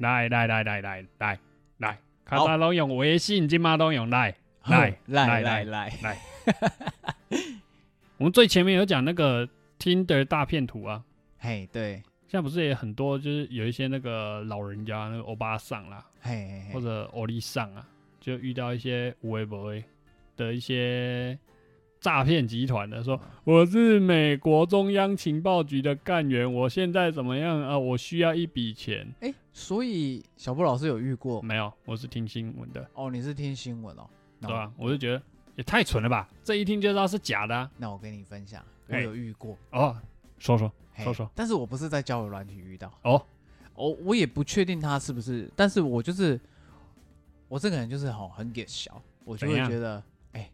来来来来来来来，卡好萨拢用微信，今嘛都用来来来来来来，我们最前面有讲那个 Tinder 大骗图啊，嘿，对，现在不是也很多，就是有一些那个老人家，那个欧巴桑啦，嘿，或者欧丽桑啊，就遇到一些无微不微的一些诈骗集团的，说我是美国中央情报局的干员，我现在怎么样啊？我需要一笔钱。哎，所以小布老师有遇过没有，我是听新闻的，哦？你是听新闻哦？对啊？我就觉得也太蠢了吧，这一听就知道是假的啊、那我跟你分享，我有遇过，哦。说说说说但是我不是在交友软体遇到，哦，哦，我也不确定他是不是，但是我就是我这个人就是好很给小，我就会觉得，哎，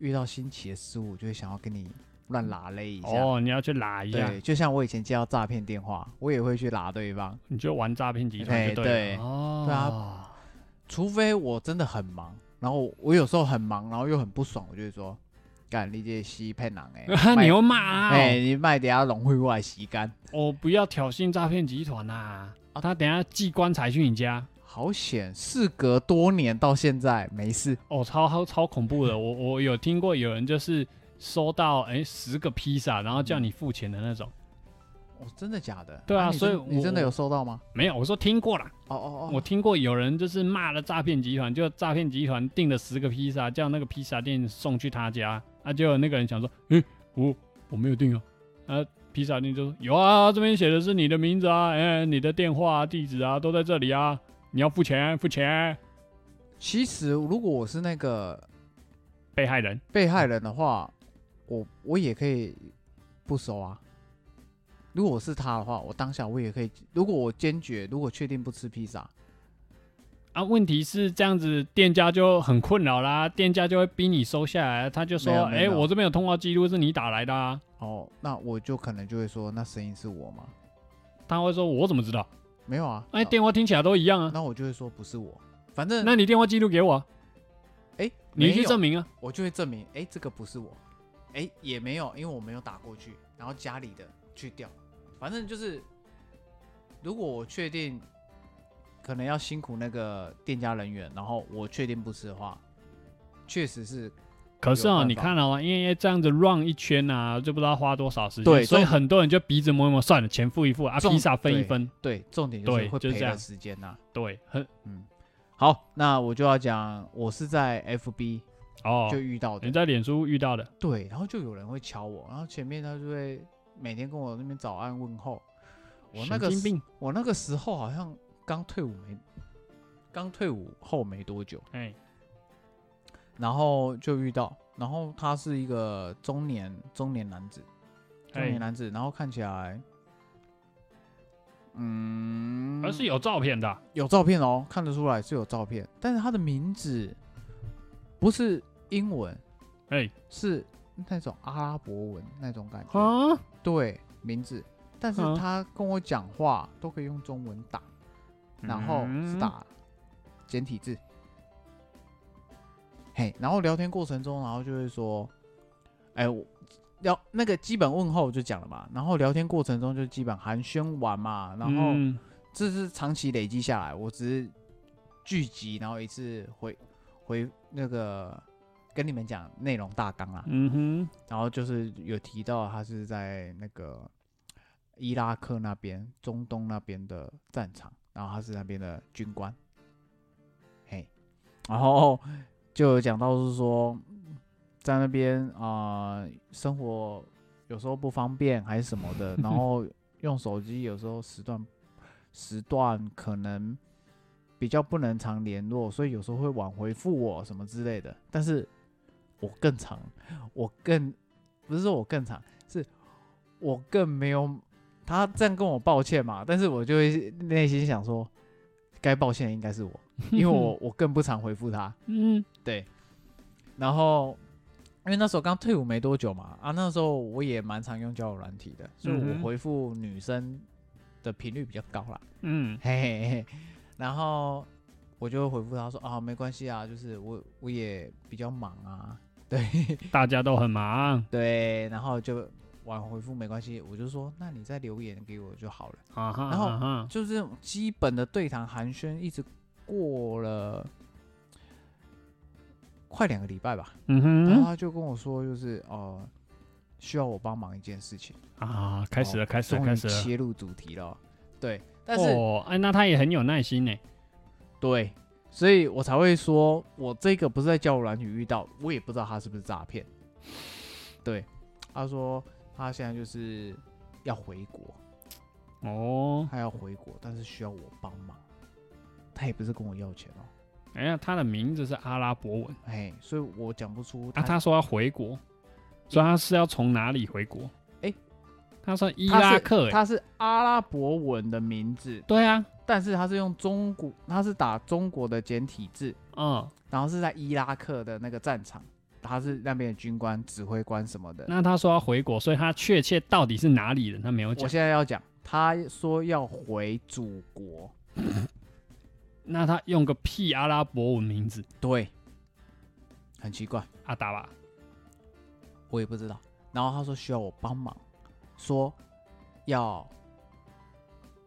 遇到新奇的事物，我就会想要跟你乱拉勒一下。哦，你要去拉一下，对，就像我以前接到诈骗电话，我也会去拉对方，你就玩诈骗集团对了。对哦，对啊，除非我真的很忙，然后我有时候很忙，然后又很不爽，我就会说，干你这西骗人哎，你又骂啊！哎，你卖等下龙会过来洗干，哦，不要挑衅诈骗集团呐！啊，他等下寄棺材去你家，好险，事隔多年到现在没事。哦，超超超恐怖的。我我有听过有人就是收到哎十个披萨，然后叫你付钱的那种。哦，真的假的？对啊所以你真的有收到吗？没有，我说听过啦。哦哦哦，我听过有人就是骂了诈骗集团，就诈骗集团订了十个披萨，叫那个披萨店送去他家，啊，结果那个人想说，诶，我我没有订啊，啊，披萨店就说有啊，这边写的是你的名字啊，哎、你的电话、啊、地址啊都在这里啊，你要付钱，付钱。其实如果我是那个被害人被害人的话，我我也可以不收啊。如果我是他的话，我当下我也可以。如果我坚决，如果确定不吃披萨，啊，问题是这样子，店家就很困扰啦，店家就会逼你收下来，他就说，哎、我这边有通话记录是你打来的啊，哦，那我就可能就会说，那声音是我吗？他会说，我怎么知道？没有啊，哎、那电话听起来都一样啊，那我就会说不是我，反正那你电话记录给我啊，哎，你去证明啊。我就会证明，哎，这个不是我，哎，也没有，因为我没有打过去，然后家里的去掉，反正就是，如果我确定可能要辛苦那个店家人员，然后我确定不吃的话，确实是可是啊，有办法你看了、吗，因为这样子 run 一圈啊，就不知道花多少时间，对所以很多人就鼻子摸一摸，算了，钱付一付啊，披萨分一对分，对，重点就是对会赔了就是这样时间呐、对，很嗯，好，那我就要讲，我是在 FB 哦就，遇到的，你在脸书遇到的，对，然后就有人会敲我，然后前面他就会每天跟我那边早安问候。我那个我那个时候好像刚退伍没，刚退伍后没多久，哎，然后就遇到，然后他是一个中年中年男子，中哎年男子，然后看起来，嗯，而是有照片的啊，有照片哦，看得出来是有照片，但是他的名字不是英文，哎，是那种阿拉伯文那种感觉。啊，对，名字，但是嗯他跟我讲话都可以用中文打，然后是嗯打简体字。嘿，然后聊天过程中，然后就会说，哎，我聊那个基本问候就讲了嘛，然后聊天过程中就基本寒暄完嘛，然后嗯。这是长期累积下来，我只是聚集，然后一次回回那个跟你们讲内容大纲啊，嗯哼，然后就是有提到他是在那个伊拉克那边、中东那边的战场，然后他是那边的军官，嘿，然后就有讲到是说在那边啊、呃生活有时候不方便还是什么的，然后用手机有时候时段时段可能比较不能常联络，所以有时候会晚回复我什么之类的，但是我更长，我更不是说我更长，是我更没有他这样跟我抱歉嘛，但是我就会内心想说，该抱歉的应该是我，因为我 我更不常回复他，嗯，对，然后因为那时候刚退伍没多久嘛，啊，那时候我也蛮常用交友软体的，所以我回复女生的频率比较高啦，嗯，嘿嘿嘿，然后我就会回复他说啊，没关系啊，就是我我也比较忙啊，对 大家都很忙，对，然后就晚回复没关系，我就说那你再留言给我就好了。啊哈，然后啊就是这种基本的对谈寒暄，一直过了快两个礼拜吧。嗯哼，然后他就跟我说，就是呃，需要我帮忙一件事情。啊，开始了，哦开始了，开始了。切入主题了。对，但是、哦，哎，那他也很有耐心呢。对，所以我才会说，我这个不是在交友软体遇到，我也不知道他是不是诈骗。对，他说他现在就是要回国，哦，他要回国，但是需要我帮忙。他也不是跟我要钱哦，哎呀，他的名字是阿拉伯文哎，所以我讲不出啊。他说要回国，所以他是要从哪里回国？哎他算伊拉克。哎他是阿拉伯文的名字，对啊，但是他是用中国，他是打中国的简体字，嗯，然后是在伊拉克的那个战场，他是那边的军官、指挥官什么的。那他说要回国，所以他确切到底是哪里人，他没有讲我。现在要讲，他说要回祖国，那他用个屁阿拉伯文名字对，很奇怪，阿达吧？我也不知道。然后他说需要我帮忙，说要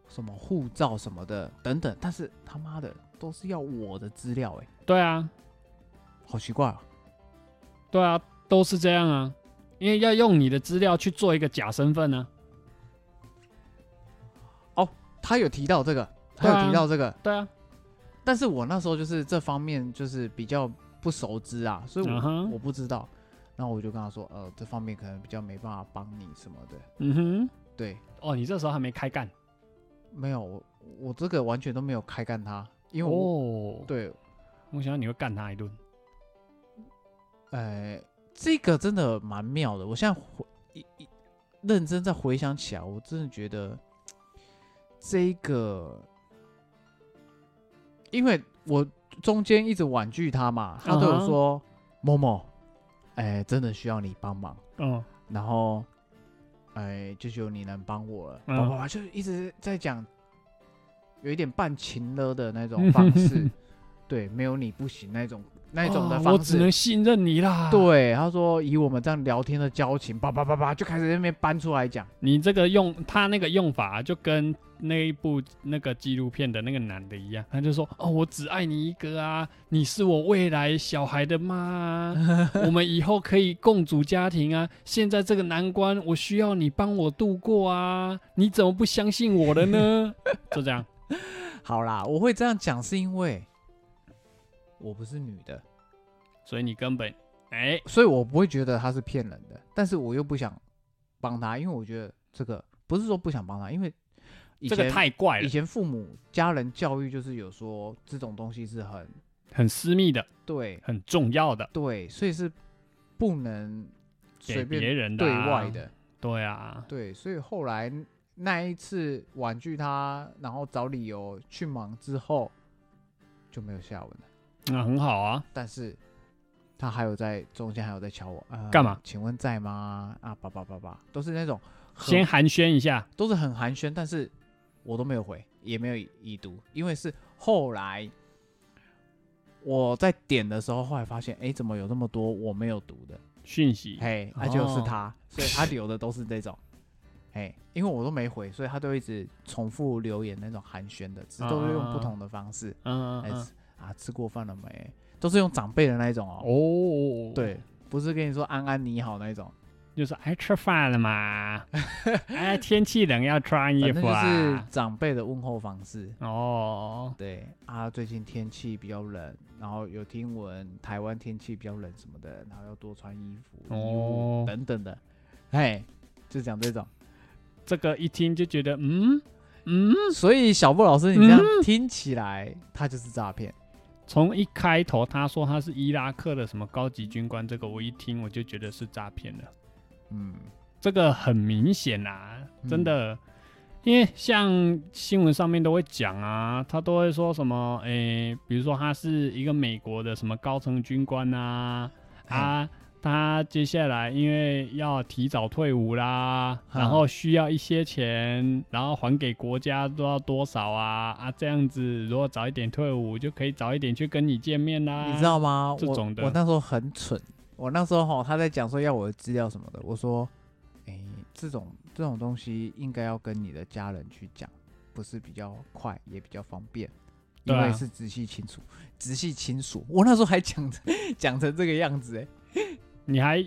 什么护照什么的等等，但是他妈的都是要我的资料，哎，对啊，好奇怪啊！对啊，都是这样啊，因为要用你的资料去做一个假身份呢、哦他有提到这个，他有提到这个，对啊，但是我那时候就是这方面就是比较不熟知啊，所以我、我不知道。然后我就跟他说，呃，这方面可能比较没办法帮你什么的。嗯哼，对，哦，你这时候还没开干没有，我我这个完全都没有开干他，因为我、哦，对，我想你会干他一顿。呃，这个真的蛮妙的。我现在回一一认真再回想起来，我真的觉得这个，因为我中间一直婉拒他嘛，他对我说：“某某，哎、真的需要你帮忙。嗯，”然后，哎，就只有你能帮我了。嗯叭叭叭，就一直在讲，有一点半情了的那种方式，对，没有你不行那种那种的哦方式。我只能信任你啦。，对，他说以我们这样聊天的交情，叭叭叭叭就开始在那边搬出来讲。你这个用他那个用法，就跟那一部那个纪录片的那个男的一样，他就说：“哦，我只爱你一个啊，你是我未来小孩的妈啊，我们以后可以共组家庭啊。现在这个难关，我需要你帮我度过啊，你怎么不相信我了呢？” 就这样，好啦，我会这样讲是因为我不是女的，所以你根本哎，所以我不会觉得他是骗人的，但是我又不想帮他，因为我觉得这个不是说不想帮他，因为以这前个太怪了，以前父母家人教育就是有说这种东西是很很私密的，对。很重要的，对，所以是不能随便别人的、对啊、外的。对啊，对，所以后来那一次婉拒他，然后找理由去忙之后，就没有下文了。那很好啊。但是他还有在中间还有在敲我，呃，干嘛？请问在吗？啊，叭叭叭叭，都是那种先寒暄一下，都是很寒暄，但是我都没有回，也没有已已读，因为是后来我在点的时候，后来发现，哎，怎么有那么多我没有读的？讯息，嘿，那、就是哦他，所以他留的都是这种，嘿，因为我都没回，所以他都一直重复留言那种寒暄的，只是都是用不同的方式，嗯啊，吃过饭了没？都是用长辈的那一种哦，哦，，对，不是跟你说安安你好那一种，就是哎吃饭了吗，哎 天气冷要穿衣服啊，是长辈的问候方式。哦，对啊，最近天气比较冷，然后有听闻台湾天气比较冷什么的，然后要多穿衣服、哦。等等的，哎，就讲这种。这个一听就觉得嗯？嗯，所以小布老师，你这样嗯？听起来，他就是诈骗。从一开头他说他是伊拉克的什么高级军官，这个我一听我就觉得是诈骗了。嗯，这个很明显啦，嗯。真的，因为像新闻上面都会讲啊，他都会说什么，诶、比如说他是一个美国的什么高层军官啊，啊，他接下来因为要提早退伍啦，嗯然后需要一些钱，然后还给国家都要多少啊啊，这样子如果早一点退伍，就可以早一点去跟你见面啦，你知道吗？这种的我那时候很蠢，我那时候哈他在讲说要我的资料什么的，我说，哎、这种这种东西应该要跟你的家人去讲，不是比较快也比较方便，因为是直系亲属，直系亲属。我那时候还讲成讲成这个样子哎、你还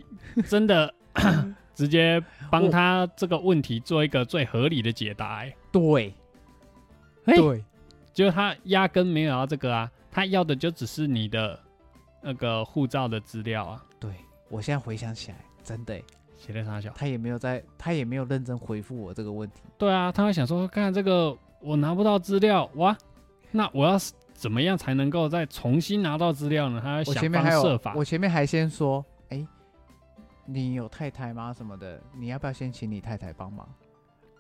真的 直接帮他这个问题做一个最合理的解答、欸，对，哎对，就他压根没有要这个啊，他要的就只是你的那个护照的资料啊，对，我现在回想起来，真的欸、写在啥小？他也没有在，他也没有认真回复我这个问题。对啊，他会想说，看这个我拿不到资料，哇，那我要是怎么样才能够再重新拿到资料呢？他要想方设法，。我前面还先说，哎、你有太太吗？什么的，你要不要先请你太太帮忙？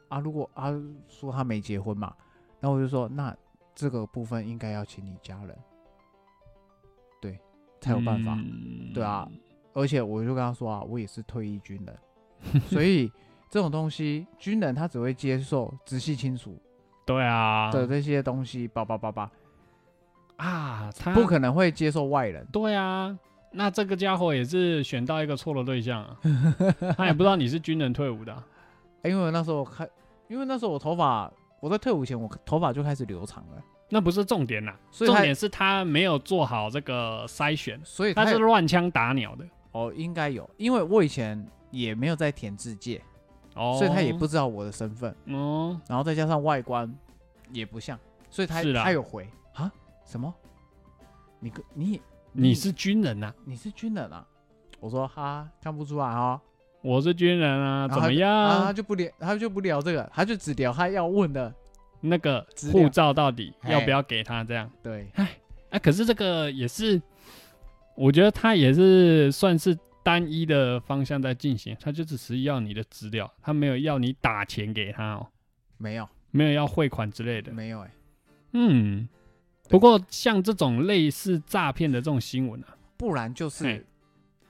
啊，如果啊说他没结婚嘛，然后我就说，那这个部分应该要请你家人，对，才有办法。嗯对啊，而且我就跟他说啊，我也是退役军人，所以这种东西，军人他只会接受直系亲属对啊，的这些东西，叭叭叭叭，啊，他不可能会接受外人。对啊，那这个家伙也是选到一个错的对象啊，他也不知道你是军人退伍的因为那时候我开，因为那时候我头发，我在退伍前我头发就开始留长了，那不是重点啦，所以他重点是他没有做好这个筛选，所以他是乱枪打鸟的。哦应该有，因为我以前也没有在填字界，哦，所以他也不知道我的身份，哦，然后再加上外观也不像，所以他是啦他有回啊什么？你跟你你是军人呐、你是军人啊？我说哈看不出来哦，我是军人啊，怎么样？啊他就不聊他就不聊这个，他就只聊他要问的，那个护照到底要不要给他？这样，对，哎、可是这个也是，我觉得他也是算是单一的方向在进行，他就只是要你的资料，他没有要你打钱给他哦，没有。没有要汇款之类的。没有哎、嗯，不过像这种类似诈骗的这种新闻啊，不然就是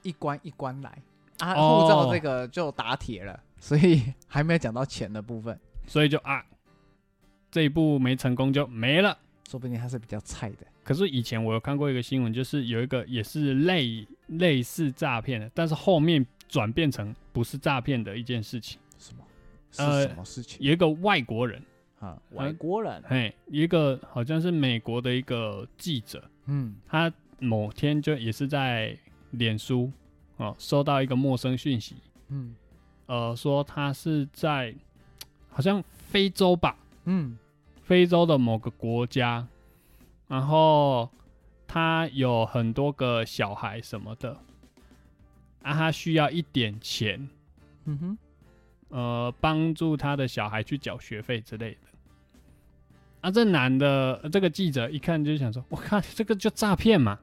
一关一关来啊，哦护照这个就打铁了，所以还没有讲到钱的部分，所以就啊，这一步没成功就没了。说不定他是比较菜的。可是以前我有看过一个新闻，就是有一个也是类类似诈骗的，但是后面转变成不是诈骗的一件事情。什么？是呃什么事情有一个外国人，啊？外国人，嘿，一个好像是美国的一个记者，嗯他某天就也是在脸书哦收到一个陌生讯息，嗯呃，说他是在好像非洲吧，嗯非洲的某个国家，然后他有很多个小孩什么的，啊，他需要一点钱，嗯哼，呃，帮助他的小孩去缴学费之类的。啊，这男的呃这个记者一看就想说，我看这个就诈骗嘛，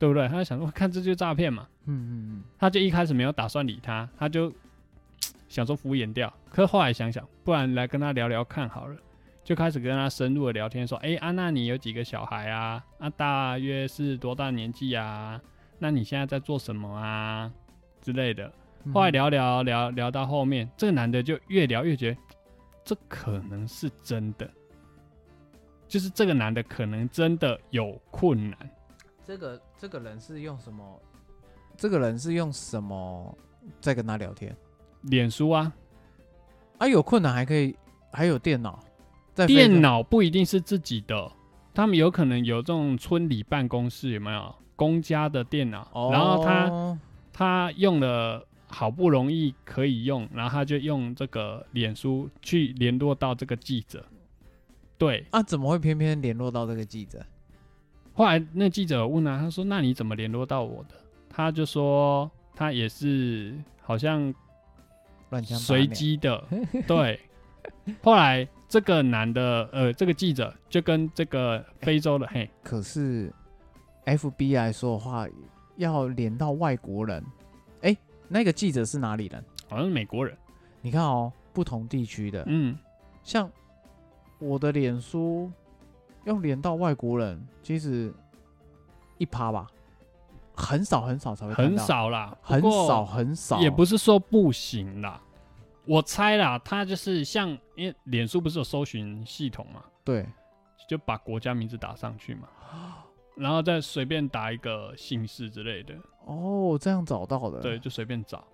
对不对？他就想说，我看这就诈骗嘛，嗯嗯嗯他就一开始没有打算理他，他就想说敷衍掉。可是后来想想，不然来跟他聊聊看好了，就开始跟他深入的聊天，说：“哎、安娜，你有几个小孩啊？啊，大约是多大年纪啊？那你现在在做什么啊？之类的。”嗯，后来聊聊聊聊到后面，这个男的就越聊越觉得这可能是真的，就是这个男的可能真的有困难。这个这个人是用什么？这个人是用什么在跟他聊天？脸书啊，啊，有困难还可以，还有电脑，在电脑不一定是自己的，他们有可能有这种村里办公室，有没有公家的电脑？哦，然后他他用了好不容易可以用，然后他就用这个脸书去联络到这个记者。对，啊，怎么会偏偏联络到这个记者？后来那记者有问啊，他说：“那你怎么联络到我的？”他就说他也是好像乱枪随机的，对。后来这个男的，呃，这个记者就跟这个非洲的，嘿，可是 FB 来说的话，要连到外国人，哎、那个记者是哪里人？好像是美国人，你看哦，不同地区的，嗯，像我的脸书要连到外国人，其实一趴吧，很少很少才会很，少啦，很少很少，也不是说不行啦。我猜啦，他就是像，因为脸书不是有搜寻系统嘛，对，就把国家名字打上去嘛，然后再随便打一个姓氏之类的，哦，这样找到的，对，，就随便找，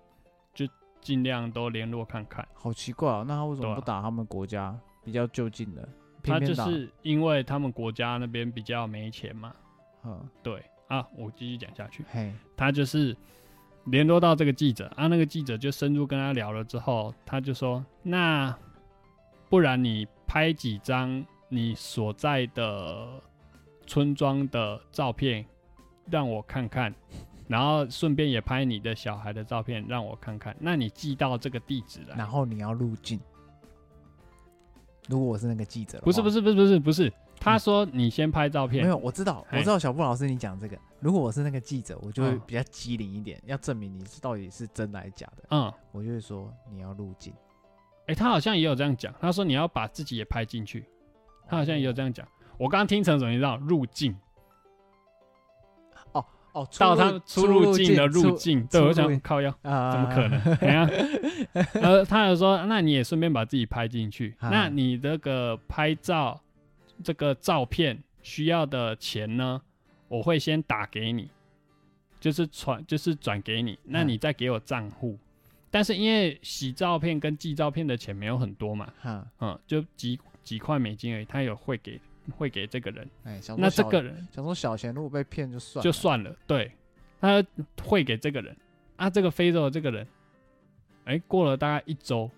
就尽量都联络看看。好奇怪啊，那他为什么不打他们国家比较就近的？他就是因为他们国家那边比较没钱嘛。嗯，对啊，我继续讲下去。嘿，他就是联络到这个记者啊，那个记者就深入跟他聊了之后，他就说：“那不然你拍几张你所在的村庄的照片让我看看，然后顺便也拍你的小孩的照片让我看看。那你寄到这个地址来。然后你要入境。如果我是那个记者，不是不是不是不是不是，他说你先拍照片，没有，我知道，我知道小布老师你讲这个，如果我是那个记者，我就会嗯。比较机灵一点，要证明你是到底是真还是假的，嗯，我就会说你要入镜。哎、他好像也有这样讲，他说你要把自己也拍进去，他好像也有这样讲。我刚刚听成什么？你知道？入境哦，到他出入境的入出境，对我想靠腰，啊，怎么可能？怎样？呃，他有说，那你也顺便把自己拍进去。啊那你这个拍照这个照片需要的钱呢，我会先打给你，就是传就是转给你，那嗯你再给我账户。但是因为洗照片跟寄照片的钱没有很多嘛，哈，嗯，就几几块美金而已，他有会给会给这个人，哎，那这个人想说小钱如果被骗就算了，就算了，对，他会给这个人啊，这个非洲的这个人，哎、过了大概一周，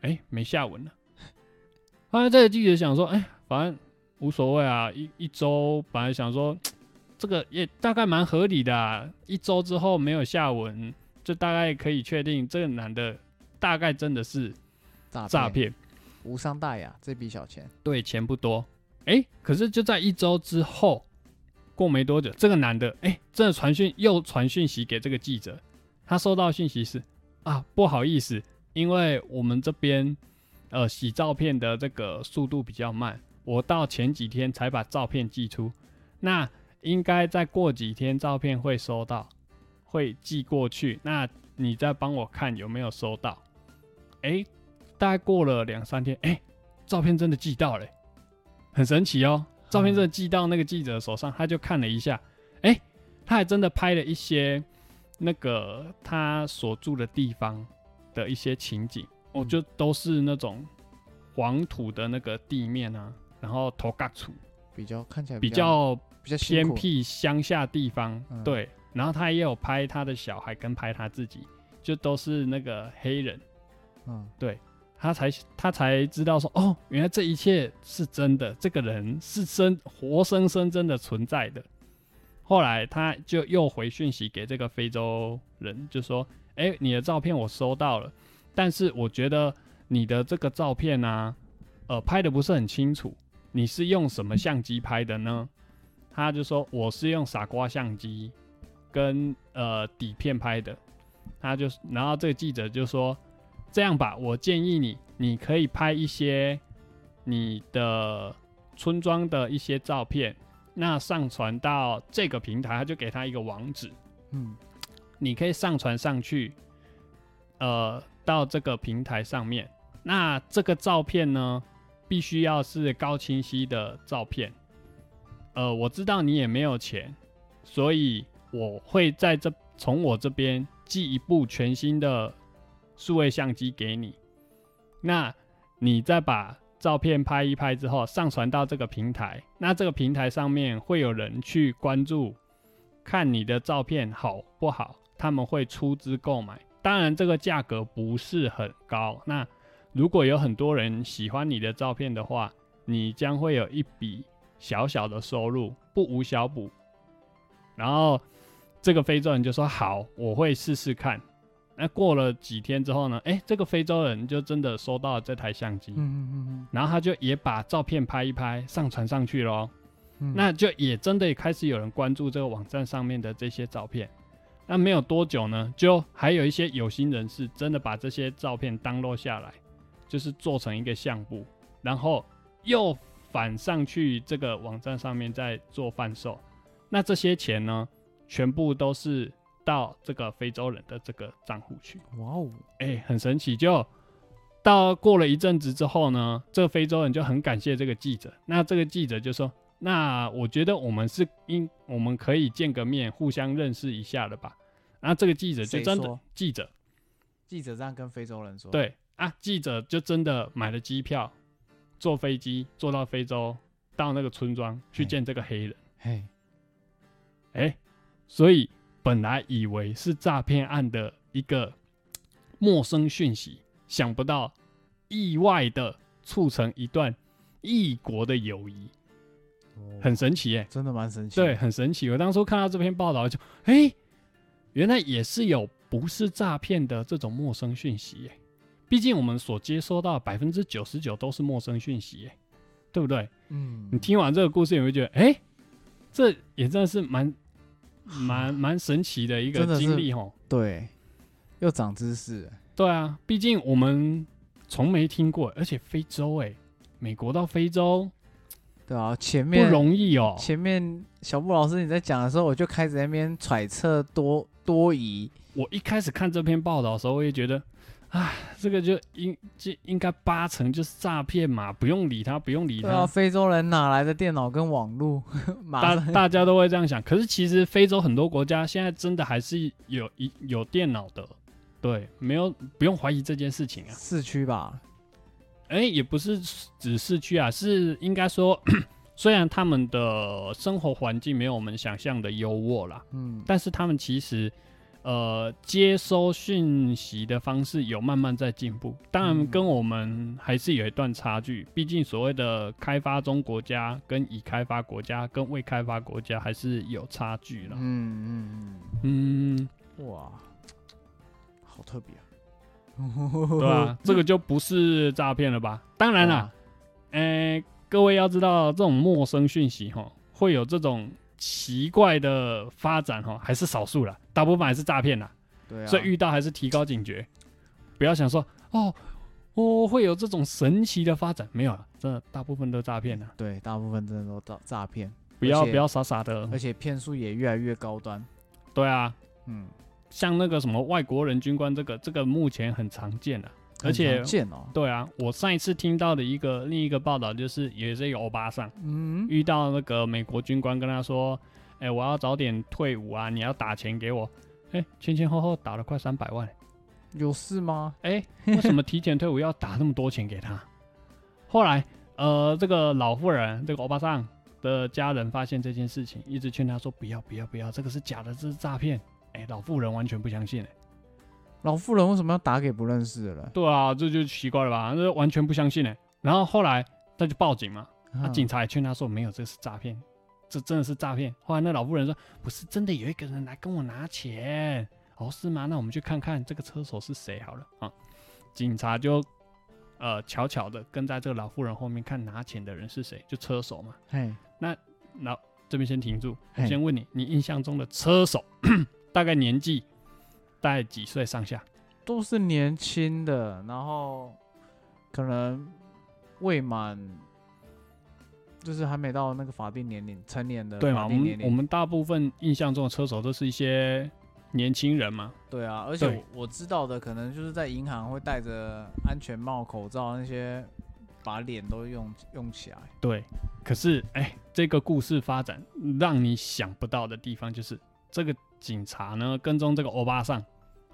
哎、没下文了。后来这个记者想说，哎、反正无所谓啊，一一周本来想说，这个也大概蛮合理的、啊，一周之后没有下文，就大概可以确定这个男的大概真的是诈诈，骗。无伤大雅，这笔小钱，对，钱不多。哎、可是就在一周之后，过没多久，这个男的哎、真的传讯又传讯息给这个记者，他收到讯息是啊，不好意思，因为我们这边呃洗照片的这个速度比较慢，我到前几天才把照片寄出，那应该再过几天照片会收到，会寄过去，那你再帮我看有没有收到。哎、大概过了两三天，哎、照片真的寄到了、很神奇哦。照片真的寄到那个记者手上，他就看了一下，哎、他还真的拍了一些那个他所住的地方的一些情景，我、嗯就都是那种黄土的那个地面啊，然后头盖处比较看起来比较较比较，偏僻乡下地方，嗯对。然后他也有拍他的小孩跟拍他自己，就都是那个黑人。嗯，他才他才知道说，哦，原来这一切是真的，这个人是真活生生真的存在的。后来他就又回讯息给这个非洲人，就说，哎、你的照片我收到了，但是我觉得你的这个照片呢、呃，拍的不是很清楚，你是用什么相机拍的呢？他就说我是用傻瓜相机跟呃底片拍的。他就然后这个记者就说，这样吧，我建议你，你可以拍一些你的村庄的一些照片，那上传到这个平台，他就给他一个网址，嗯，你可以上传上去，呃，到这个平台上面。那这个照片呢，必须要是高清晰的照片。呃，我知道你也没有钱，所以我会在这从我这边寄一部全新的数位相机给你。那你再把照片拍一拍之后，上传到这个平台，那这个平台上面会有人去关注，看你的照片好不好，他们会出资购买。当然，这个价格不是很高。那如果有很多人喜欢你的照片的话，你将会有一笔小小的收入，不无小补。然后这个非洲人就说：“好，我会试试看。”那过了几天之后呢？哎，这个非洲人就真的收到了这台相机，嗯嗯嗯然后他就也把照片拍一拍，上传上去咯。嗯，那就也真的开始有人关注这个网站上面的这些照片。那没有多久呢，就还有一些有心人士真的把这些照片 download 下来，就是做成一个相簿，然后又反上去这个网站上面再做贩售。那这些钱呢，全部都是到这个非洲人的这个账户去。哇哦，哎、很神奇。就到过了一阵子之后呢，这个非洲人就很感谢这个记者。那这个记者就说：“那我觉得我们是应我们可以见个面，互相认识一下了吧？”然后这个记者就真的记者记者这样跟非洲人说，，对啊，记者就真的买了机票，坐飞机坐到非洲，到那个村庄去见这个黑人。嘿，哎、所以本来以为是诈骗案的一个陌生讯息，想不到意外的促成一段异国的友谊，很神奇耶、真的蛮神奇，对，，很神奇。我当初看到这篇报道就，哎、原来也是有不是诈骗的这种陌生讯息耶。毕竟我们所接收到百分之九十九都是陌生讯息耶，对不对？嗯你，听完这个故事，你会觉得，哎、这也真的是蛮蛮 蛮神奇的一个经历哦。对，又长知识了，对啊，毕竟我们从没听过，而且非洲哎，美国到非洲对啊，前面不容易哦。前面小布老师你在讲的时候，我就开始在那边揣测多多疑，我一开始看这篇报道的时候，我也觉得，啊，这个就应就应该八成就是诈骗嘛，不用理他，不用理他。非洲人哪来的电脑跟网络？大大家都会这样想，可是其实非洲很多国家现在真的还是有一有电脑的，对，没有不用怀疑这件事情啊。市区吧，哎、也不是指市区啊，是应该说，虽然他们的生活环境没有我们想象的优渥啦，嗯，但是他们其实呃接收讯息的方式有慢慢在进步。当然，嗯跟我们还是有一段差距，毕竟所谓的开发中国家跟已开发国家跟未开发国家还是有差距了。嗯嗯嗯，嗯，哇，好特别啊！对啊，这个就不是诈骗了吧？当然啦。哇，诶、各位要知道，这种陌生讯息哈，会有这种奇怪的发展哈，还是少数了，大部分还是诈骗啦。对啊，所以遇到还是提高警觉，不要想说哦哦会有这种神奇的发展，没有了，这大部分都诈骗了。对，大部分真的都诈诈骗，不要不要傻傻的而，且骗术也越来越高端。对啊，嗯，像那个什么外国人军官这个，这个目前很常见的，而且见哦。对啊，我上一次听到的一个另一个报道，就是也是一个欧巴桑。嗯，遇到那个美国军官跟他说：“哎、我要早点退伍啊，你要打钱给我。哎，前前后后打了快三百万。有事吗？哎、为什么提前退伍要打那么多钱给他？后来，呃，这个老妇人，这个欧巴桑的家人发现这件事情，一直劝他说：不要，不要，不要，这个是假的，这是诈骗。哎、老妇人完全不相信、哎，老妇人为什么要打给不认识的人？对啊，这就奇怪了吧？这完全不相信哎、然后后来他就报警嘛，那、嗯警察也劝他说没有，这是诈骗，这真的是诈骗。后来那老妇人说不是真的，有一个人来跟我拿钱。哦，是吗？那我们去看看这个车手是谁好了啊。警察就呃悄悄的跟在这个老妇人后面看拿钱的人是谁，就车手嘛。嘿，然后这边先停住，我先问你，你印象中的车手 大概年纪大概几岁上下？都是年轻的，然后可能未满，就是还没到那个法定年龄，成年的对嘛？我。们我们大部分印象中的车手都是一些年轻人嘛。对啊，而且我我知道的，可能就是在银行会戴着安全帽、口罩那些，把脸都用用起来。对，可是哎、这个故事发展让你想不到的地方就是，这个警察呢跟踪这个欧巴桑，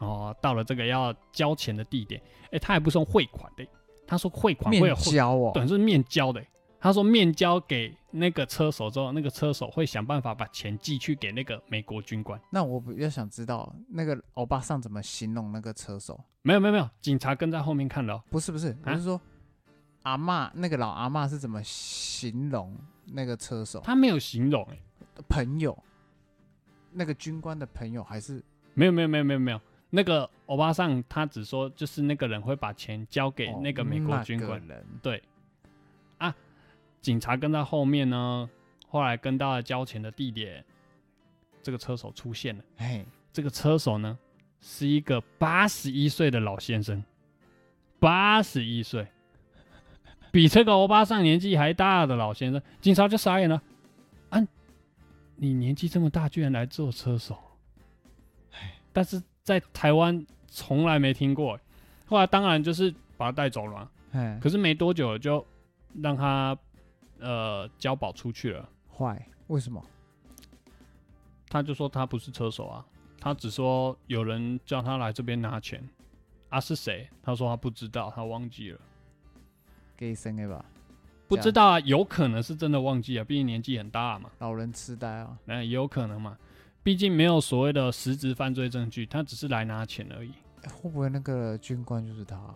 哦，到了这个要交钱的地点，哎、他还不是用汇款的，他说汇款会有，交哦，对，是面交的。他说面交给那个车手之后，那个车手会想办法把钱寄去给那个美国军官。那我比较想知道那个欧巴桑怎么形容那个车手？没有没有没有，警察跟在后面看的、哦。不是不是，我啊是说阿嬷那个老阿嬷是怎么形容那个车手？他没有形容、哎，朋友，那个军官的朋友还是没有没有没有没有没有，那个欧巴桑他只说就是那个人会把钱交给哦那个美国军官。对，啊，警察跟在后面呢，后来跟到了交钱的地点，这个车手出现了。嘿，这个车手呢，是一个八十一岁的老先生，八十一岁，比这个欧巴桑年纪还大的老先生，警察就傻眼了。啊，你年纪这么大，居然来做车手？但是在台湾从来没听过。后来当然就是把他带走了可是没多久就让他呃交保出去了。坏，为什么？他就说他不是车手啊，他只说有人叫他来这边拿钱啊是谁？他说他不知道，他忘记了。给生的吧，不知道啊，有可能是真的忘记啊，毕竟年纪很大嘛，老人痴呆啊。那也有可能嘛，毕竟没有所谓的实质犯罪证据，他只是来拿钱而已。欸会不会那个军官就是他啊？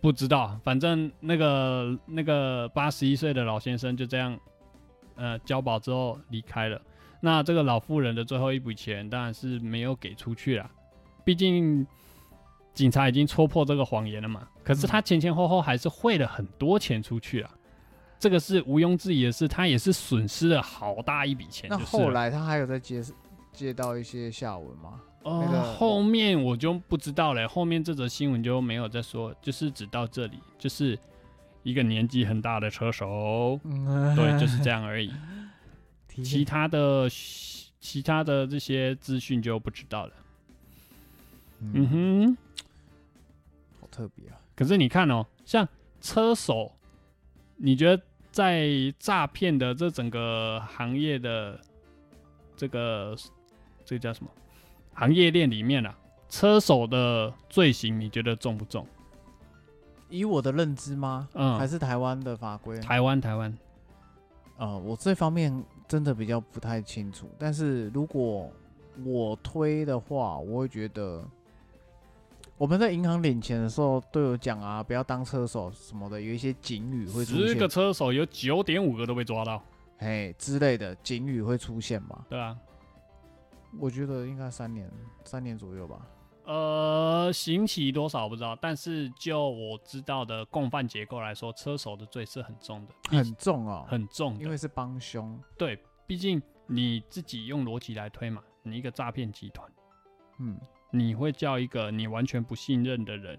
不知道，反正那个那个八十一岁的老先生就这样，呃，交保之后离开了。那这个老妇人的最后一笔钱当然是没有给出去了，毕竟警察已经戳破这个谎言了嘛。可是他前前后后还是汇了很多钱出去了，这个是毋庸置疑的是，他也是损失了好大一笔钱那。后来他还有在接接到一些下文吗？呃，那个后面我就不知道了，后面这则新闻就没有再说，就是只到这里，就是一个年纪很大的车手，嗯，对，就是这样而已。其他的其他的这些资讯就不知道了。嗯嗯，哼，好特别啊。可是你看哦，像车手，你觉得在诈骗的这整个行业的这个这个叫什么行业链里面啊，车手的罪行你觉得重不重？以我的认知吗？嗯还是台湾的法规？台湾，台湾，呃，我这方面真的比较不太清楚。但是如果我推的话，我会觉得我们在银行领钱的时候都有讲啊，不要当车手什么的，有一些警语会出十个，车手有九点五个都被抓到，哎之类的警语会出现嘛？对啊。我觉得应该三年，三年左右吧。呃，刑期多少我不知道，但是就我知道的共犯结构来说，车手的罪是很重的，很重哦，很重。因为是帮凶。对，毕竟你自己用逻辑来推嘛，你一个诈骗集团，嗯，你会叫一个你完全不信任的人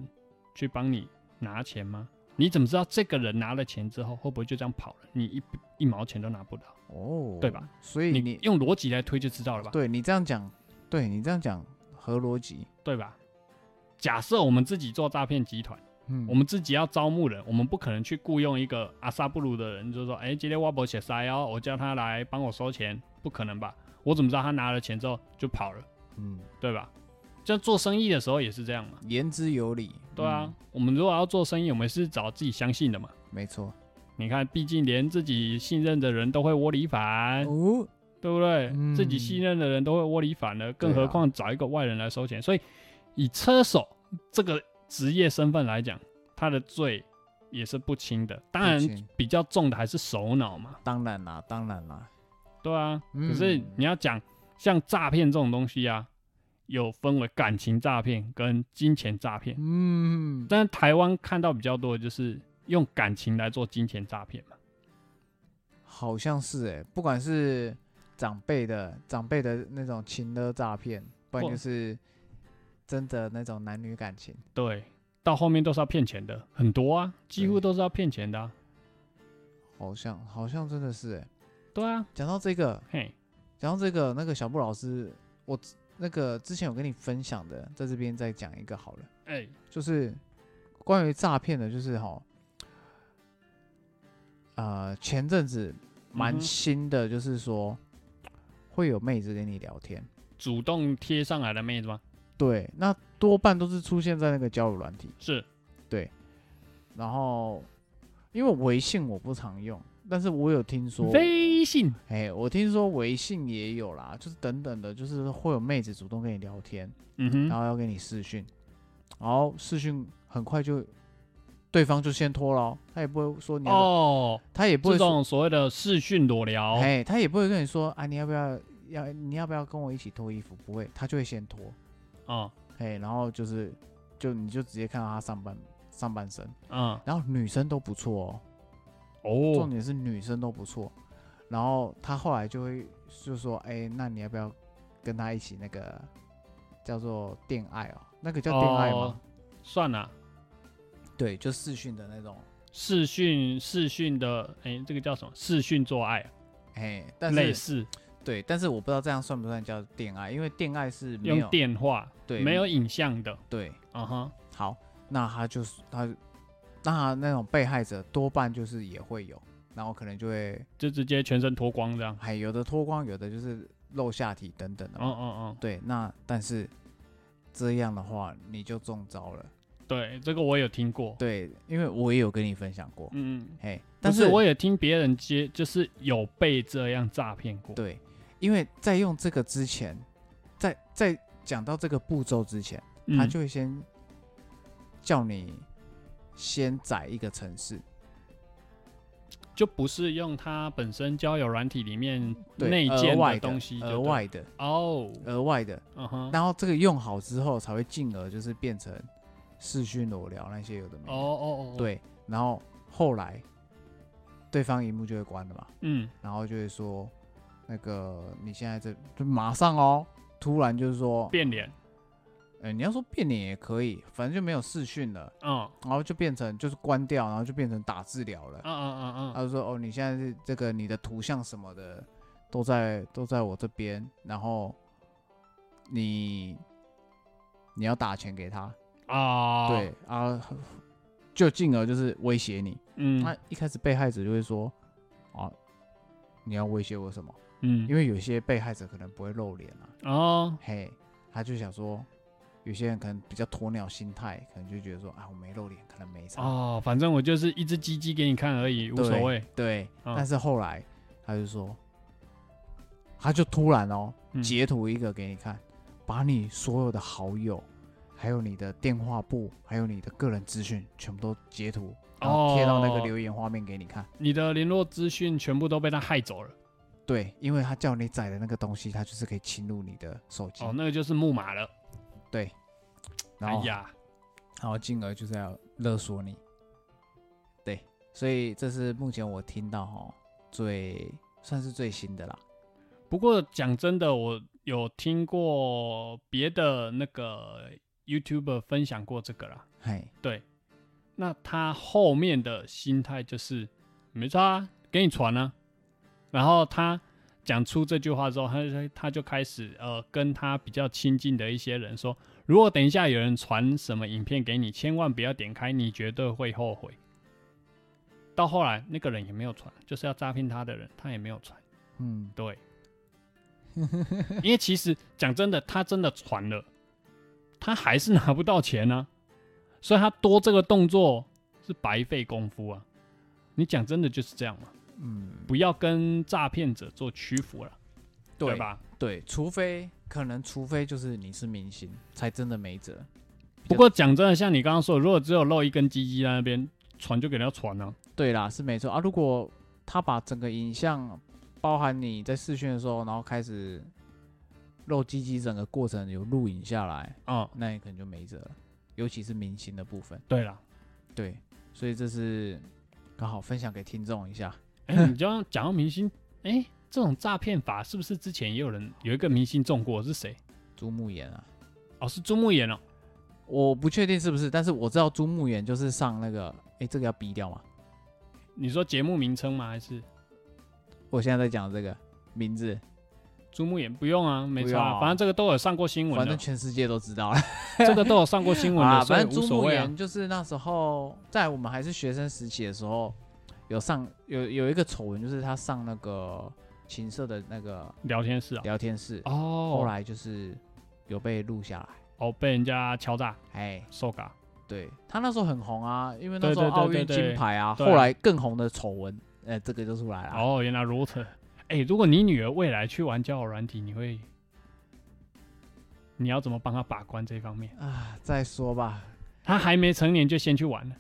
去帮你拿钱吗？你怎么知道这个人拿了钱之后会不会就这样跑了？你一一毛钱都拿不到，哦，对吧？所以你你用逻辑来推就知道了吧？对你这样讲，对你这样讲合逻辑。对吧？假设我们自己做诈骗集团。嗯，我们自己要招募人，我们不可能去雇佣一个阿萨布鲁的人，就是说，哎、今天挖博写塞哦，我叫他来帮我收钱，不可能吧？我怎么知道他拿了钱之后就跑了，嗯，对吧？像做生意的时候也是这样嘛，言之有理。对啊，嗯我们如果要做生意，我们是找自己相信的嘛。没错。你看，毕竟连自己信任的人都会窝里反，哦，对不对？嗯自己信任的人都会窝里反了，更何况找一个外人来收钱。所以，以车手这个职业身份来讲，他的罪也是不轻的。当然比较重的还是首脑嘛，当然啦，当然啦。对啊。嗯可是你要讲像诈骗这种东西啊，有分为感情诈骗跟金钱诈骗。嗯，但台湾看到比较多的就是用感情来做金钱诈骗嘛。好像是哎、不管是长辈的长辈的那种情的诈骗，不然就是真的那种男女感情。对，到后面都是要骗钱的，很多啊，几乎都是要骗钱的、啊。好像好像真的是哎、对啊，讲到这个，嘿，讲到这个，那个小布老师，我那个之前有跟你分享的，在这边再讲一个好了，哎、就是关于诈骗的，就是哈，呃，前阵子蛮新的，就是说会有妹子跟你聊天，主动贴上来的妹子吗？对，那多半都是出现在那个交友软体，是。对，然后因为微信我不常用，但是我有听说，微信，哎，我听说微信也有啦，就是等等的，就是会有妹子主动跟你聊天，嗯哼，然后要跟你视讯，然后视讯很快就对方就先脱了哦，他也不会说你哦，他也不会说，这种所谓的视讯裸聊，哎，他也不会跟你说啊，你要不要要你要不要跟我一起脱衣服？不会，他就会先脱，哦，哎，然后就是就你就直接看到他上半上半身，嗯，然后女生都不错哦，哦。重哦，点是女生都不错，然后他后来就会就说，哎，那你要不要跟他一起那个叫做恋爱哦？那个叫恋爱吗？哦算了，对，就视讯的那种，视讯视讯的，哎、这个叫什么？视讯做爱啊，哎，但类似对，但是我不知道这样算不算叫恋爱，因为恋爱是没有用电话，对没有影像的，对。嗯哼，好，那他就是他，那他那种被害者多半就是也会有，然后可能就会就直接全身脱光这样，还有的脱光，有的就是露下体等等的嗯嘛。嗯嗯，对，那但是这样的话你就中招了，对，这个我有听过。对，因为我也有跟你分享过，嗯，嘿，但是是我也听别人接，就是有被这样诈骗过。对，因为在用这个之前，在在讲到这个步骤之前，嗯，他就会先叫你先载一个城市，就不是用它本身交友软体里面对，内建的东西，额外的，哦，额外的，嗯哼，然后这个用好之后才会进而就是变成视讯裸聊那些有的没的。哦哦哦，，对，然后后来对方荧幕就会关了嘛，嗯，然后就会说那个你现在这就马上哦，突然就是说，变脸，呃，你要说变脸也可以，反正就没有视讯了，嗯。然后就变成就是关掉，然后就变成打字聊了。嗯。嗯嗯嗯，他就说哦，你现在是这个你的图像什么的都在都在我这边，然后你你要打钱给他，啊，对，啊，就进而就是威胁你。嗯那一开始被害者就会说啊，你要威胁我什么？嗯，因为有些被害者可能不会露脸啊，哦，嘿，他就想说，有些人可能比较鸵鸟心态，可能就觉得说啊，我没露脸，可能没啥，哦，反正我就是一只鸡鸡给你看而已，无所谓。对。嗯但是后来他就说，他就突然哦嗯截图一个给你看，把你所有的好友，还有你的电话簿，还有你的个人资讯全部都截图，然后贴到那个哦留言画面给你看。你的联络资讯全部都被他害走了。对，因为他叫你载的那个东西，他就是可以侵入你的手机，哦，那个就是木马了。对，然后、哎呀，然后进而就是要勒索你，对，所以这是目前我听到哈最算是最新的啦，不过讲真的，我有听过别的那个 YouTuber 分享过这个啦。嘿，对，那他后面的心态就是没错、啊，给你传啊。然后他讲出这句话之后，他就他就开始呃跟他比较亲近的一些人说，如果等一下有人传什么影片给你，千万不要点开，你绝对会后悔。到后来那个人也没有传，就是要诈骗他的人，他也没有传。嗯，对，因为其实讲真的，他真的传了，他还是拿不到钱呢、所以他多这个动作是白费功夫啊。你讲真的就是这样嘛，嗯，不要跟诈骗者做屈服了，对对吧？对，除非可能，除非就是你是明星，才真的没辙。不过讲真的，像你刚刚说，如果只有露一根鸡鸡在那边传，就给人家传啊。对啦，是没错啊。如果他把整个影像，包含你在试训的时候，然后开始露鸡鸡整个过程有录影下来，嗯，那你可能就没辙了。尤其是明星的部分，对了，对，所以这是刚好分享给听众一下。哎、你就要讲到明星，哎、这种诈骗法是不是之前也有人有一个明星中过？是谁？朱木炎啊，哦，是朱木炎哦。我不确定是不是，但是我知道朱木炎就是上那个，哎，这个要逼掉吗？你说节目名称吗？还是我现在在讲这个名字，朱木炎？不用啊，没差啊、反正这个都有上过新闻的反正，全世界都知道了。这个都有上过新闻啊，的，反正朱木无所谓啊。炎就是那时候在我们还是学生时期的时候，有上有有一个丑闻，就是他上那个情色的那个聊天室啊，聊天室，哦，后来就是有被录下来。哦被人家敲诈哎，受嘎，对他那时候很红啊，因为那对时候奥运金牌啊，后来更红的丑闻，呃，这个就出来了。哦，原来如此。哎、如果你女儿未来去玩交友软体，你会，你要怎么帮她把关这方面？啊，再说吧，她还没成年就先去玩了，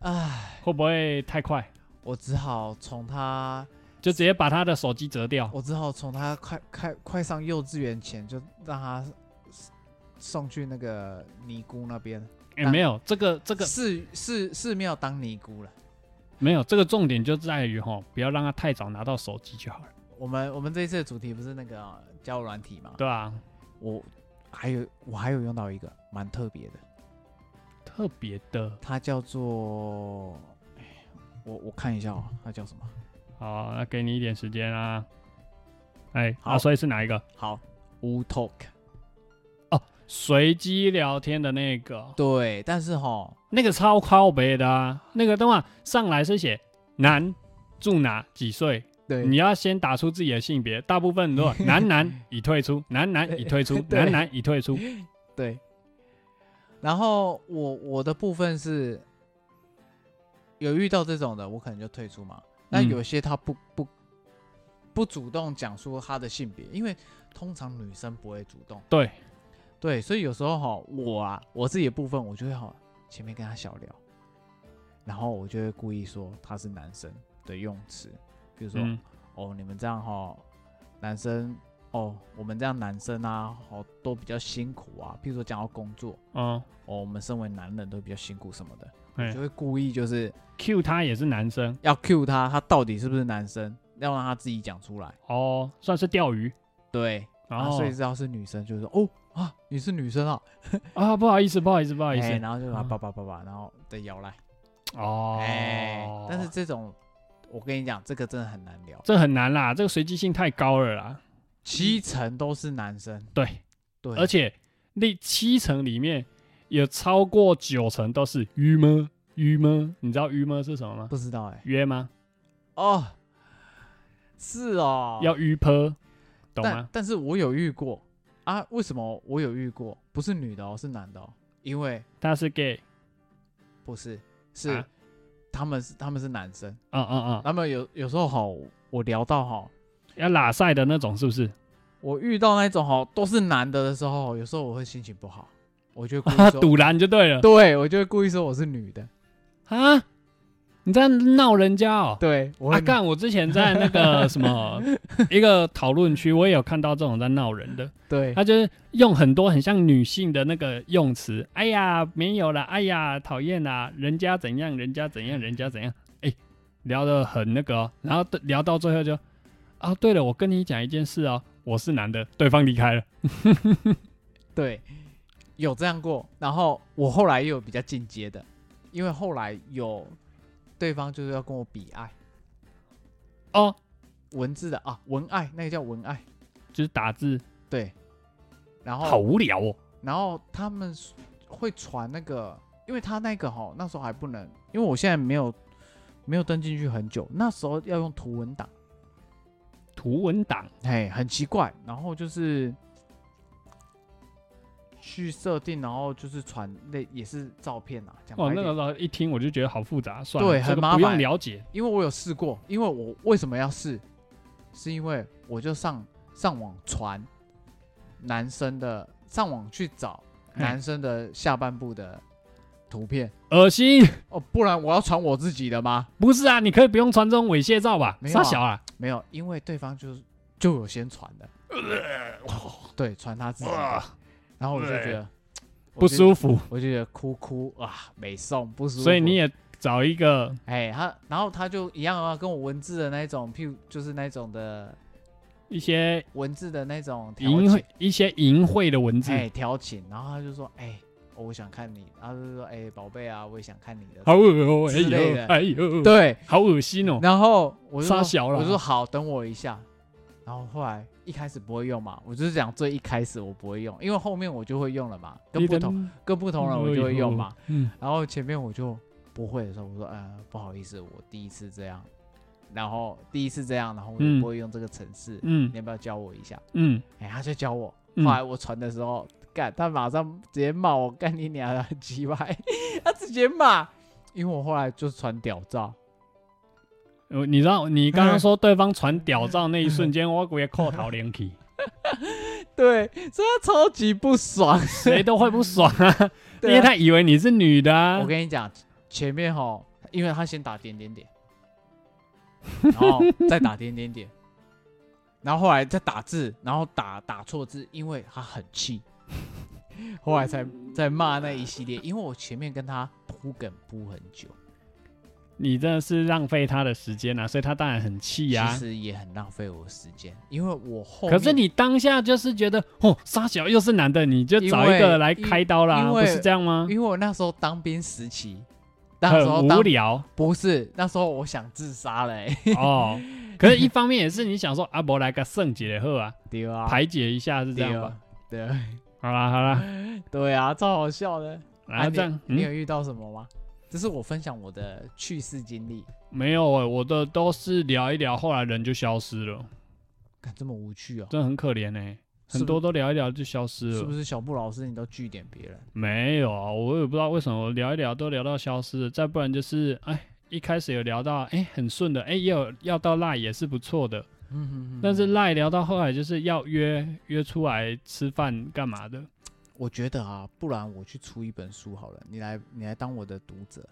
唉，会不会太快？我只好从她，就直接把她的手机折掉？我只好从他快快快上幼稚园前，就让他送去那个尼姑那边。哎、没有，这个这个寺寺寺庙当尼姑了。没有，这个重点就在于哈，不要让他太早拿到手机就好了，我们我们这一次的主题不是那个交友软体嘛？对啊，我还有我还有用到一个蛮特别的，特别的，它叫做，哎我我看一下哦，它叫什么？好，那给你一点时间啊。哎，好啊，所以是哪一个？好，Wu Talk。随机聊天的那个，对，但是哈，那个超靠北的啊，那个的话上来是写男住哪几岁，对你要先打出自己的性别，大部分都男男已退出，男男已退出，男男已退出。对，然后我我的部分是有遇到这种的，我可能就退出嘛。那嗯有些他不不不主动讲出他的性别，因为通常女生不会主动。对，对，所以有时候哈，我啊，我自己的部分，我就会哈前面跟他小聊，然后我就会故意说他是男生的用词，比如说、嗯哦，你们这样哈，男生哦，我们这样男生啊，哦都比较辛苦啊，譬如说讲到工作，哦，哦，我们身为男人都比较辛苦什么的，哎就会故意就是 Q 他也是男生要 cue 他，他到底是不是男生，要让他自己讲出来。哦，算是钓鱼。对，啊，然后所以知道是女生，就是说哦啊，你是女生啊，啊，不好意思，不好意思，不不好意思。然后就把嗯叭叭叭叭，然后再摇来。哦，哎，但是这种，我跟你讲，这个真的很难聊，这很难啦，这个随机性太高了啦。七成都是男生。对，对，而且那七成里面有超过九成都是约吗？约吗？你知道约吗是什么吗？不知道哎、约吗？哦，是哦，要约坡，懂但吗？但是我有遇过啊，为什么我有遇过？不是女的哦，是男的哦，因为他是 gay，不是是、啊他们是他们是男生，嗯嗯嗯，他们有有时候好，我聊到哈，要拉赛的那种是不是？我遇到那种哈都是男的的时候，有时候我会心情不好，我就会故啊，意说，堵拦就对了对我就会故意说我是女的，啊！你在闹人家哦？对我啊，干！我之前在那个 什么一个讨论区，我也有看到这种在闹人的，对他就是用很多很像女性的那个用词，哎呀，没有了，哎呀，讨厌啦，人家怎样，人家怎样，人家怎样，哎，聊得很那个哦、然后聊到最后就，啊，对了，我跟你讲一件事哦，我是男的，对方离开了，对，有这样过。然后我后来也有比较进阶的，因为后来有对方就是要跟我比爱。哦，文字的啊，文爱那个叫文爱，就是打字，对。然后好无聊哦，然后他们会传那个，因为他那个哈那时候还不能，因为我现在没有没有登进去很久，那时候要用图文档，图文档，嘿，很奇怪。然后就是去设定，然后就是传那也是照片啊，讲哇，白一点那个时候一听我就觉得好复杂，算了，对很麻烦了解，因为我有试过，因为我为什么要试？是因为我就上上网传男生的，上网去找男生的下半部的图片恶心。哦，不然我要传我自己的吗？不是啊，你可以不用传这种猥亵照吧？没有啊小啊，没有，因为对方就是就有先传的，对，传他自己的，然后我就觉得 不舒服，我就觉得哭哭啊，美送不舒服，所以你也找一个哎他，然后他就一样啊，跟我文字的那种，譬如就是那种的一些文字的那种淫秽，一些淫秽的文字，哎，调情，然后他就说，哎、哦我想看你，然后就说，哎、宝贝啊，我也想看你的，好恶哦，哎呦哎呦，，对，好恶心哦。然后我就说，小了我就说好，等我一下，然后后来一开始不会用嘛，我就是讲最一开始我不会用，因为后面我就会用了嘛，跟不同跟不同人我就会用嘛，，嗯，然后前面我就不会的时候，我说呃不好意思，我第一次这样，然后第一次这样，然后我就不会用这个程式，嗯你要不要教我一下？嗯哎，他就教我，嗯后来我传的时候，干他马上直接骂我干你娘的鸡巴，他直接骂，因为我后来就传屌照，呃你知道你刚刚 说对方传屌照那一瞬间，我鬼扣头连体，对，所以他超级不爽，谁都会不爽啊，因为他以为你是女的啊。我。跟你讲，前面哈，因为他先打点点点，然后再打点点点，然后后来再打字，然后打打错字，因为他很气，后来才在骂那一系列，因为我前面跟他铺梗铺很久，你真的是浪费他的时间啊，所以他当然很气其啊。实也很浪费我时间，因为我后可是你当下就是觉得，哦，沙小又是男的，你就找一个来开刀啦，不是这样吗？因为我那时候当兵时期，那时候当很无聊不是那时候我想自杀嘞、欸，哦。可是，一方面也是你想说，阿伯来个圣洁的喝啊，对啊，排解一下是这样吧？对啊，好啦好啦，对啊，超好笑的。啊然后这样，嗯，你有遇到什么吗？这是我分享我的趣事经历，没有哎，我的都是聊一聊，后来人就消失了，看这么无趣哦。真的很可怜哎。是不很多都聊一聊就消失了。是不是小布老师你都据点别人？没有啊，我也不知道为什么我聊一聊都聊到消失了，再不然就是哎，一开始有聊到哎很顺的，哎也有要到赖也是不错的，嗯哼哼但是赖聊到后来就是要约约出来吃饭干嘛的，我觉得啊，不然我去出一本书好了，你来你来当我的读者。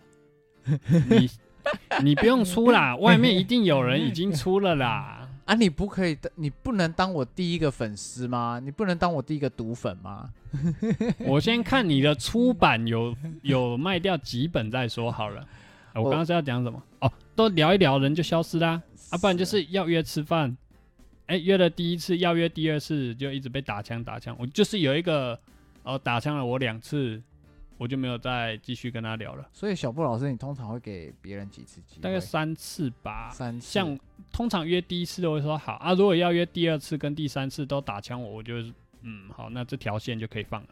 你你不用出啦，外面一定有人已经出了啦。啊，你不可以当，你不能当我第一个粉丝吗？你不能当我第一个毒粉吗？我先看你的出版有有卖掉几本再说好了。啊我我刚刚是要讲什么？哦，都聊一聊人就消失啦，啊，不然就是要约吃饭，哎，约了第一次要约第二次就一直被打枪打枪。我就是有一个哦打枪了我两次，我就没有再继续跟他聊了，所以小布老师，你通常会给别人几次机会？大概三次吧。三次。像通常约第一次都会说好啊，如果要约第二次跟第三次都打枪我，我就是嗯好，那这条线就可以放了。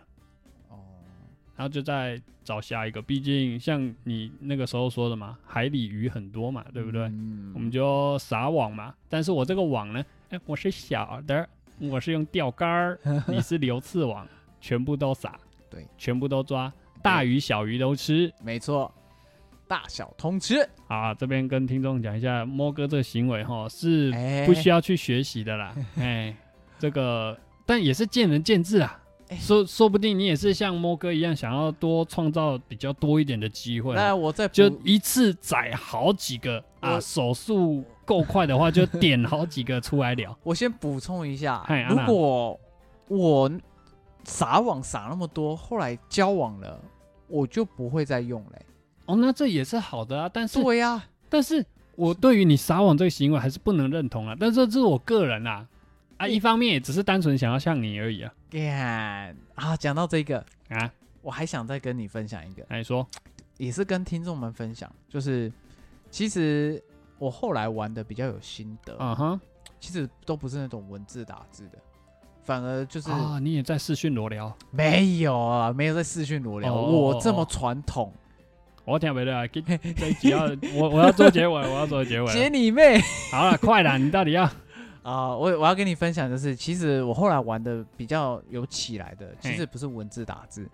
哦，然后就再找下一个。毕竟像你那个时候说的嘛，海里鱼很多嘛，对不对？嗯我们就撒网嘛。但是我这个网呢，哎，我是小的，我是用钓竿儿，你是流刺网，全部都撒，对，全部都抓，大鱼小鱼都吃。没错，大小通吃。啊，这边跟听众讲一下，摸哥这个行为哈是哎不需要去学习的啦。哎，这个但也是见仁见智啊。哎说说不定你也是像摸哥一样，想要多创造比较多一点的机会啊。那我再就一次宰好几个啊，手速够快的话，就点好几个出来聊。我先补充一下如果我撒网撒那么多，后来交往了，我就不会再用嘞、哦，那这也是好的啊，但是对呀、但是我对于你撒网这个行为还是不能认同啊。但是这是我个人啊，啊，嗯一方面也只是单纯想要像你而已啊。干啊，讲到这个，啊，我还想再跟你分享一个，来说，也是跟听众们分享，就是其实我后来玩的比较有心得，嗯哼，其实都不是那种文字打字的，反而就是、啊，你也在视讯裸聊，没有啊，没有在视讯裸聊，哦我这么哦传统，我听不到啊，给这一集要我我要做结尾，我要做结尾结。你妹！好了，快了，你到底要？啊、我我要跟你分享，就是其实我后来玩的比较有起来的，其嘿实不是文字打字，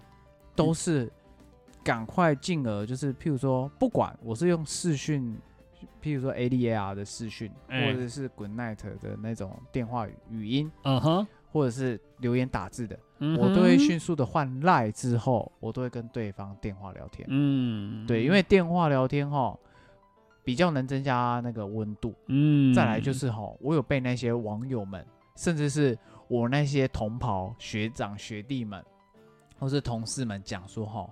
都是赶快进而就是，譬如说，不管我是用视讯，譬如说 ADAR 的视讯，哎或者是 Good Night 的那种电话语语音，嗯哼，或者是留言打字的，嗯我都会迅速的换赖之后，我都会跟对方电话聊天。嗯，对，因为电话聊天哈，比较能增加那个温度。嗯，再来就是哈，我有被那些网友们，甚至是我那些同袍学长学弟们，或是同事们讲说哈，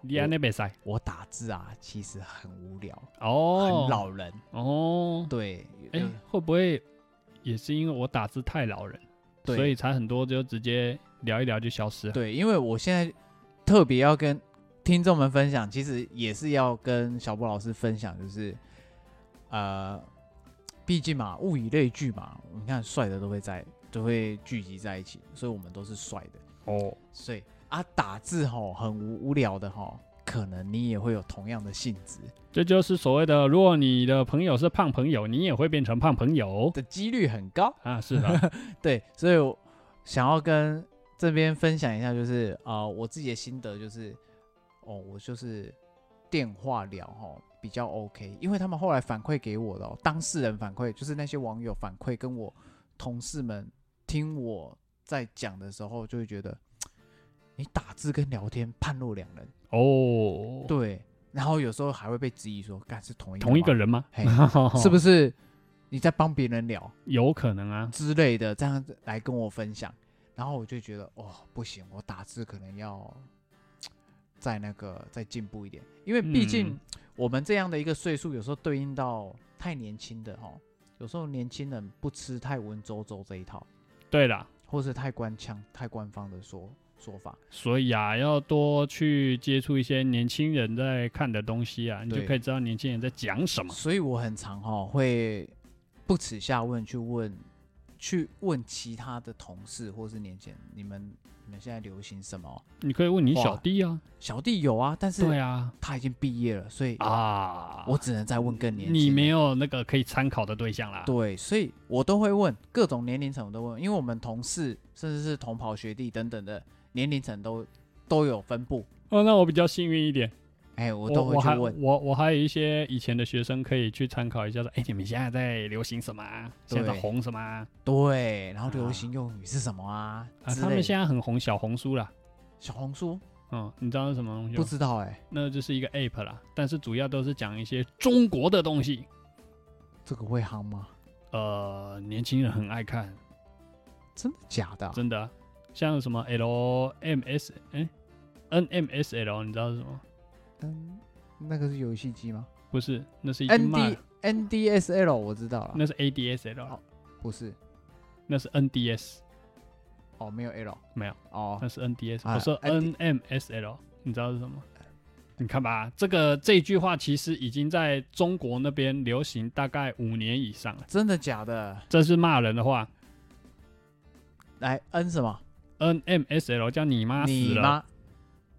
你安那比赛我打字啊其实很无聊，哦，很老人。哦，对，哎、呃。会不会也是因为我打字太老人，对所以才很多就直接聊一聊就消失了？对，因为我现在特别要跟听众们分享，其实也是要跟小波老师分享，就是呃，毕竟嘛，物以类聚嘛，你看帅的都会在都会聚集在一起，所以我们都是帅的。哦，所以啊，打字吼很无无聊的吼，可能你也会有同样的性质这就是所谓的，如果你的朋友是胖朋友，你也会变成胖朋友的几率很高。啊，是的，对，所以我想要跟这边分享一下，就是啊、呃我自己的心得就是，哦，我就是电话聊哈比较 OK，因为他们后来反馈给我的、哦，当事人反馈就是那些网友反馈跟我同事们听我在讲的时候，就会觉得 你打字跟聊天判若两人。哦，对，然后有时候还会被质疑说，干是同一同一个人人吗？嘿 是不是你在帮别人聊 有可能啊，之类的，这样子来跟我分享，然后我就觉得哦不行，我打字可能要 再那个再进步一点，因为毕竟嗯。我们这样的一个岁数，有时候对应到太年轻的哈，有时候年轻人不吃太文绉绉这一套，对啦，或是太官腔、太官方的说说法，所以啊，要多去接触一些年轻人在看的东西啊，你就可以知道年轻人在讲什么。所以我很常哈会不耻下问去问去问其他的同事或是年轻人，你们你们现在流行什么？你可以问你小弟啊，小弟有啊，但是对啊，他已经毕业了，所以啊，我只能再问更年轻。你没有那个可以参考的对象啦。对，所以我都会问各种年龄层，我都问，因为我们同事甚至是同跑学弟等等的年龄层都都有分布。哦，那我比较幸运一点，哎，我我都会我还去问。我我还有一些以前的学生可以去参考一下，说，哎，你们现在在流行什么啊？现在在红什么啊？对，然后流啊行用语是什么啊？啊，他们现在很红小红书啦。小红书嗯，你知道是什么东西不？知道哎，那就是一个 app 啦，但是主要都是讲一些中国的东西。这个会夯吗？呃，年轻人很爱看，真的假的啊？真的啊、像什么 LMS 哎、NMSL 你知道是什么？嗯，那个是游戏机吗不是，那是 NDSL 我知道了，那是 ADSL，哦不是那是 NDS，哦，没有 L 没有，哦那，是 NDS。啊我说 NMSL，你知道是什么？你看吧，这个这句话其实已经在中国那边流行大概五年以上了。真的假的？这是骂人的话来 N 什么？，NMSL 叫你妈死了？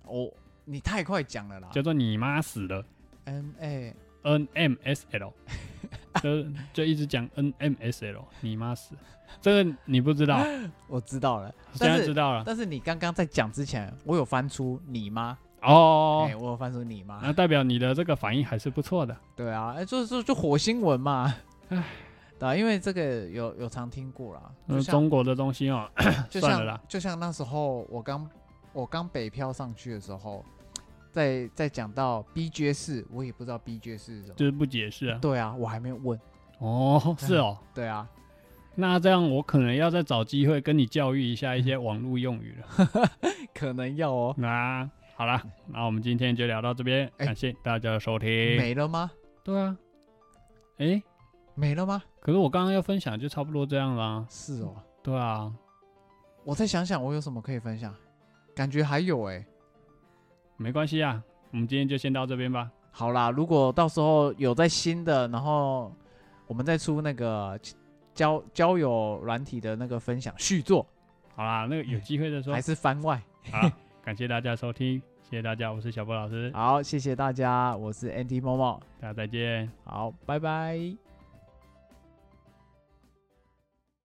哦，你太快讲了啦。叫做你妈死了。N A，NMSL，就就一直讲 NMSL，你妈死。了，这个你不知道，我知道了，现但在知道了。但是你刚刚在讲之前，我有翻出你妈，哦。哎、，我有翻出你妈，那代表你的这个反应还是不错的。对啊，哎、就就就火星文嘛，唉。对啊，因为这个有有常听过啦，就嗯，中国的东西哦，就 算了啦像就像那时候我刚我刚北漂上去的时候，在在讲到 B 爵士，我也不知道 B 爵士是什么，就是不解释啊。对啊，我还没有问，哦，是哦，对啊，那这样我可能要再找机会跟你教育一下一些 网络用语了。可能要哦，那好啦，那我们今天就聊到这边，哎感谢大家的收听。没了吗？对啊，哎，没了吗？可是我刚刚要分享就差不多这样啦。是哦，对啊，我再想想我有什么可以分享，感觉还有哎、没关系啊，我们今天就先到这边吧。好啦，如果到时候有在新的，然后我们再出那个交交友软体的那个分享续作，好啦，那个有机会再说还。是番外。好，感谢大家收听，谢谢大家，我是小波老师，好，谢谢大家，我是 NT 某某，大家再见。好，拜拜。